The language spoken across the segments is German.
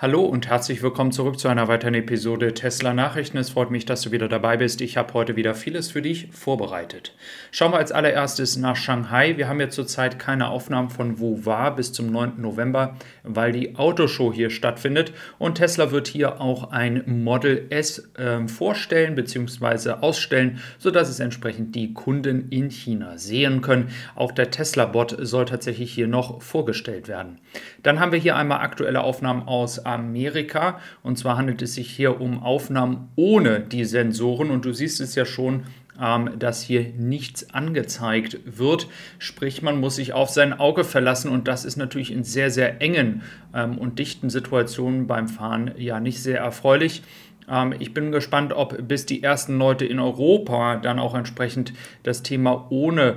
Hallo und herzlich willkommen zurück zu einer weiteren Episode Tesla Nachrichten. Es freut mich, dass du wieder dabei bist. Ich habe heute wieder vieles für dich vorbereitet. Schauen wir als allererstes nach Shanghai. Wir haben ja zurzeit keine Aufnahmen von wo war bis zum 9. November, weil die Autoshow hier stattfindet und Tesla wird hier auch ein Model S äh, vorstellen bzw. ausstellen, sodass es entsprechend die Kunden in China sehen können. Auch der Tesla-Bot soll tatsächlich hier noch vorgestellt werden. Dann haben wir hier einmal aktuelle Aufnahmen aus Amerika. Und zwar handelt es sich hier um Aufnahmen ohne die Sensoren. Und du siehst es ja schon, ähm, dass hier nichts angezeigt wird. Sprich, man muss sich auf sein Auge verlassen und das ist natürlich in sehr, sehr engen ähm, und dichten Situationen beim Fahren ja nicht sehr erfreulich. Ähm, ich bin gespannt, ob bis die ersten Leute in Europa dann auch entsprechend das Thema ohne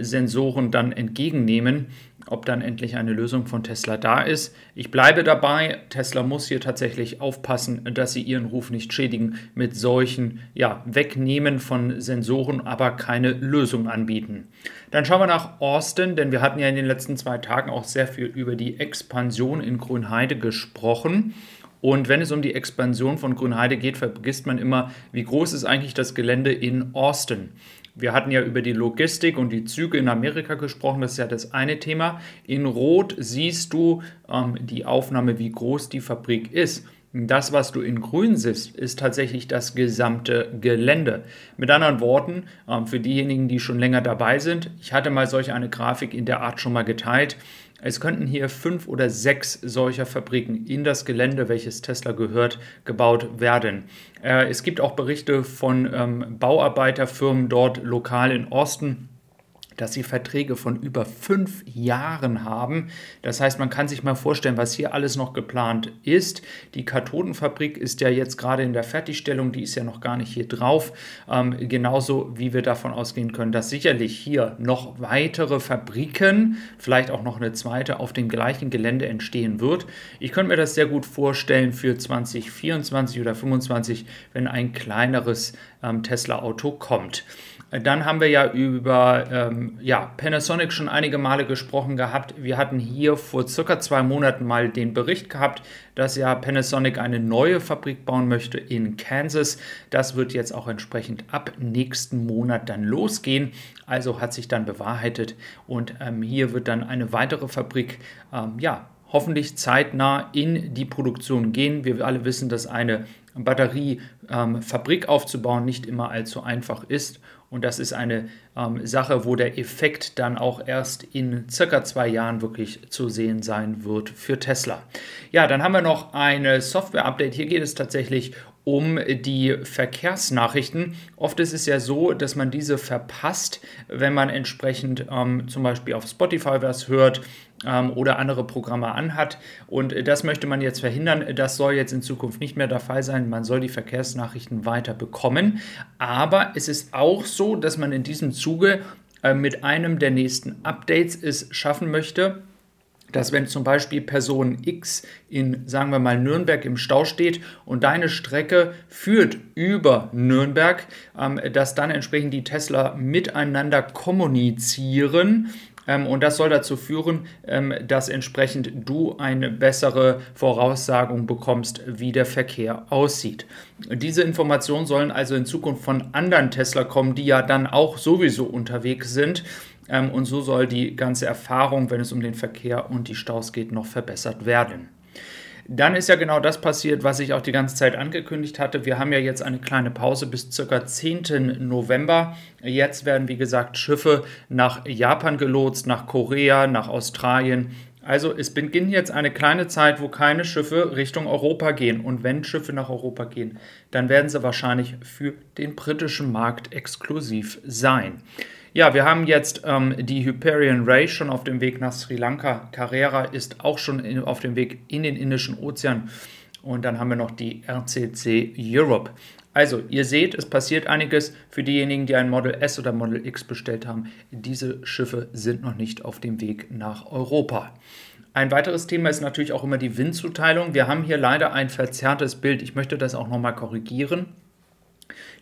Sensoren dann entgegennehmen ob dann endlich eine Lösung von Tesla da ist. Ich bleibe dabei, Tesla muss hier tatsächlich aufpassen, dass sie ihren Ruf nicht schädigen mit solchen ja, Wegnehmen von Sensoren, aber keine Lösung anbieten. Dann schauen wir nach Austin, denn wir hatten ja in den letzten zwei Tagen auch sehr viel über die Expansion in Grünheide gesprochen. Und wenn es um die Expansion von Grünheide geht, vergisst man immer, wie groß ist eigentlich das Gelände in Austin. Wir hatten ja über die Logistik und die Züge in Amerika gesprochen, das ist ja das eine Thema. In Rot siehst du ähm, die Aufnahme, wie groß die Fabrik ist. Das, was du in grün siehst, ist tatsächlich das gesamte Gelände. Mit anderen Worten, ähm, für diejenigen, die schon länger dabei sind, ich hatte mal solch eine Grafik in der Art schon mal geteilt. Es könnten hier fünf oder sechs solcher Fabriken in das Gelände, welches Tesla gehört, gebaut werden. Äh, es gibt auch Berichte von ähm, Bauarbeiterfirmen dort lokal in Osten, dass sie Verträge von über fünf Jahren haben. Das heißt, man kann sich mal vorstellen, was hier alles noch geplant ist. Die Kathodenfabrik ist ja jetzt gerade in der Fertigstellung, die ist ja noch gar nicht hier drauf. Ähm, genauso wie wir davon ausgehen können, dass sicherlich hier noch weitere Fabriken, vielleicht auch noch eine zweite, auf dem gleichen Gelände entstehen wird. Ich könnte mir das sehr gut vorstellen für 2024 oder 2025, wenn ein kleineres ähm, Tesla-Auto kommt. Dann haben wir ja über ähm, ja, Panasonic schon einige Male gesprochen gehabt. Wir hatten hier vor circa zwei Monaten mal den Bericht gehabt, dass ja Panasonic eine neue Fabrik bauen möchte in Kansas. Das wird jetzt auch entsprechend ab nächsten Monat dann losgehen. Also hat sich dann bewahrheitet und ähm, hier wird dann eine weitere Fabrik ähm, ja, hoffentlich zeitnah in die Produktion gehen. Wir alle wissen, dass eine Batteriefabrik ähm, aufzubauen nicht immer allzu einfach ist. Und das ist eine ähm, Sache, wo der Effekt dann auch erst in circa zwei Jahren wirklich zu sehen sein wird für Tesla. Ja, dann haben wir noch eine Software-Update. Hier geht es tatsächlich um die Verkehrsnachrichten. Oft ist es ja so, dass man diese verpasst, wenn man entsprechend ähm, zum Beispiel auf Spotify was hört ähm, oder andere Programme anhat. Und das möchte man jetzt verhindern. Das soll jetzt in Zukunft nicht mehr der Fall sein. Man soll die Verkehrsnachrichten weiter bekommen. Aber es ist auch so, dass man in diesem Zuge äh, mit einem der nächsten Updates es schaffen möchte, dass wenn zum Beispiel Person X in, sagen wir mal, Nürnberg im Stau steht und deine Strecke führt über Nürnberg, ähm, dass dann entsprechend die Tesla miteinander kommunizieren und das soll dazu führen, ähm, dass entsprechend du eine bessere Voraussagung bekommst, wie der Verkehr aussieht. Diese Informationen sollen also in Zukunft von anderen Tesla kommen, die ja dann auch sowieso unterwegs sind. Ähm, und so soll die ganze Erfahrung, wenn es um den Verkehr und die Staus geht, noch verbessert werden. Dann ist ja genau das passiert, was ich auch die ganze Zeit angekündigt hatte. Wir haben ja jetzt eine kleine Pause bis ca. 10. November. Jetzt werden, wie gesagt, Schiffe nach Japan gelotst, nach Korea, nach Australien. Also es beginnt jetzt eine kleine Zeit, wo keine Schiffe Richtung Europa gehen. Und wenn Schiffe nach Europa gehen, dann werden sie wahrscheinlich für den britischen Markt exklusiv sein. Ja, wir haben jetzt ähm, die Hyperion Ray schon auf dem Weg nach Sri Lanka. Carrera ist auch schon in, auf dem Weg in den Indischen Ozean. Und dann haben wir noch die RCC Europe. Also, ihr seht, es passiert einiges für diejenigen, die ein Model S oder Model X bestellt haben. Diese Schiffe sind noch nicht auf dem Weg nach Europa. Ein weiteres Thema ist natürlich auch immer die Windzuteilung. Wir haben hier leider ein verzerrtes Bild. Ich möchte das auch nochmal korrigieren.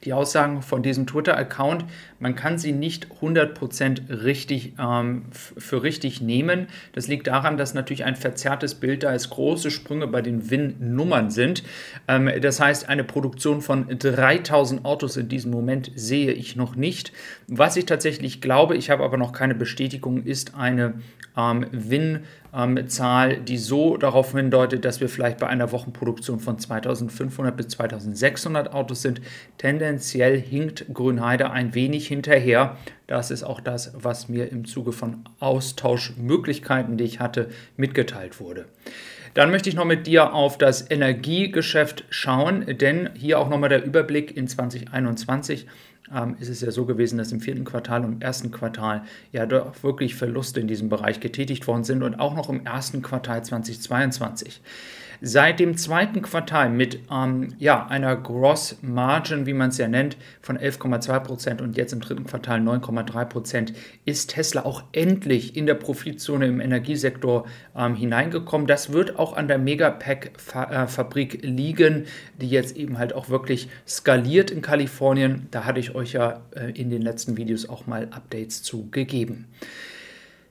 Die Aussagen von diesem Twitter-Account, man kann sie nicht 100% richtig, ähm, für richtig nehmen. Das liegt daran, dass natürlich ein verzerrtes Bild da ist, große Sprünge bei den Win-Nummern sind. Ähm, das heißt, eine Produktion von 3000 Autos in diesem Moment sehe ich noch nicht. Was ich tatsächlich glaube, ich habe aber noch keine Bestätigung, ist eine ähm, Win-Zahl, ähm, die so darauf hindeutet, dass wir vielleicht bei einer Wochenproduktion von 2500 bis 2600 Autos sind. Tendenziell hinkt Grünheide ein wenig hinterher. Das ist auch das, was mir im Zuge von Austauschmöglichkeiten, die ich hatte, mitgeteilt wurde. Dann möchte ich noch mit dir auf das Energiegeschäft schauen, denn hier auch nochmal der Überblick in 2021 ähm, ist es ja so gewesen, dass im vierten Quartal und im ersten Quartal ja doch wirklich Verluste in diesem Bereich getätigt worden sind und auch noch im ersten Quartal 2022. Seit dem zweiten Quartal mit ähm, ja, einer Gross Margin, wie man es ja nennt, von 11,2% und jetzt im dritten Quartal 9,3% ist Tesla auch endlich in der Profitzone im Energiesektor ähm, hineingekommen. Das wird auch an der Megapack-Fabrik liegen, die jetzt eben halt auch wirklich skaliert in Kalifornien. Da hatte ich euch ja äh, in den letzten Videos auch mal Updates zu gegeben.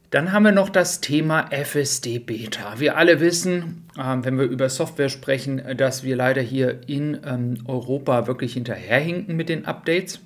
Dann haben wir noch das Thema FSD Beta. Wir alle wissen, äh, wenn wir über Software sprechen, dass wir leider hier in ähm, Europa wirklich hinterherhinken mit den Updates.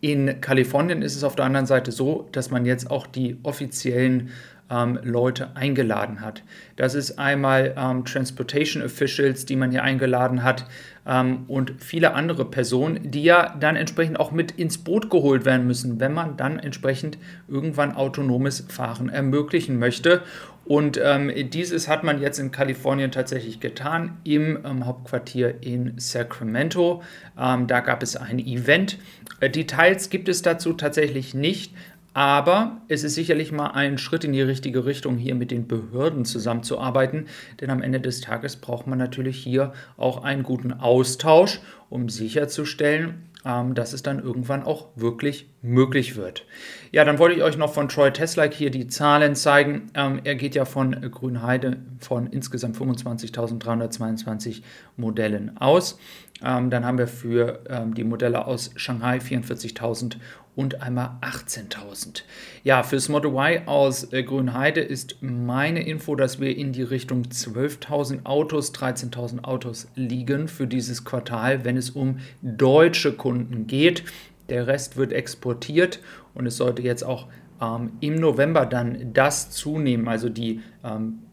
In Kalifornien ist es auf der anderen Seite so, dass man jetzt auch die offiziellen ähm, Leute eingeladen hat. Das ist einmal ähm, Transportation Officials, die man hier eingeladen hat ähm, und viele andere Personen, die ja dann entsprechend auch mit ins Boot geholt werden müssen, wenn man dann entsprechend irgendwann autonomes Fahren ermöglichen möchte. Und ähm, dieses hat man jetzt in Kalifornien tatsächlich getan, im ähm, Hauptquartier in Sacramento. Ähm, da gab es ein Event. Äh, Details gibt es dazu tatsächlich nicht, aber es ist sicherlich mal ein Schritt in die richtige Richtung, hier mit den Behörden zusammenzuarbeiten. Denn am Ende des Tages braucht man natürlich hier auch einen guten Austausch, um sicherzustellen, ähm, dass es dann irgendwann auch wirklich möglich wird. Ja, dann wollte ich euch noch von Troy Tesla hier die Zahlen zeigen. Ähm, er geht ja von Grünheide von insgesamt 25.322 Modellen aus. Ähm, dann haben wir für die Modelle aus Shanghai 44.000 und einmal 18.000. Ja, fürs Model Y aus äh, Grünheide ist meine Info, dass wir in die Richtung 12.000 Autos, 13.000 Autos liegen für dieses Quartal, wenn es um deutsche Kunden geht. Der Rest wird exportiert und es sollte jetzt auch ähm, im November dann das zunehmen. Also die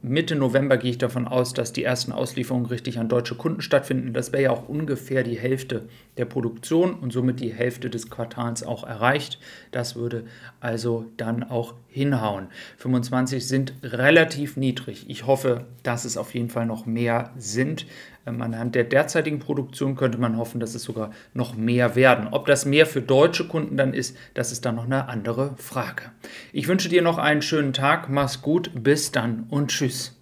Mitte November gehe ich davon aus, dass die ersten Auslieferungen richtig an deutsche Kunden stattfinden. Das wäre ja auch ungefähr die Hälfte der Produktion und somit die Hälfte des Quartals auch erreicht. Das würde also dann auch hinhauen. 25 sind relativ niedrig. Ich hoffe, dass es auf jeden Fall noch mehr sind. Ähm, anhand der derzeitigen Produktion könnte man hoffen, dass es sogar noch mehr werden. Ob das mehr für deutsche Kunden dann ist, das ist dann noch eine andere Frage. Ich wünsche dir noch einen schönen Tag, mach's gut, bis dann und tschüss.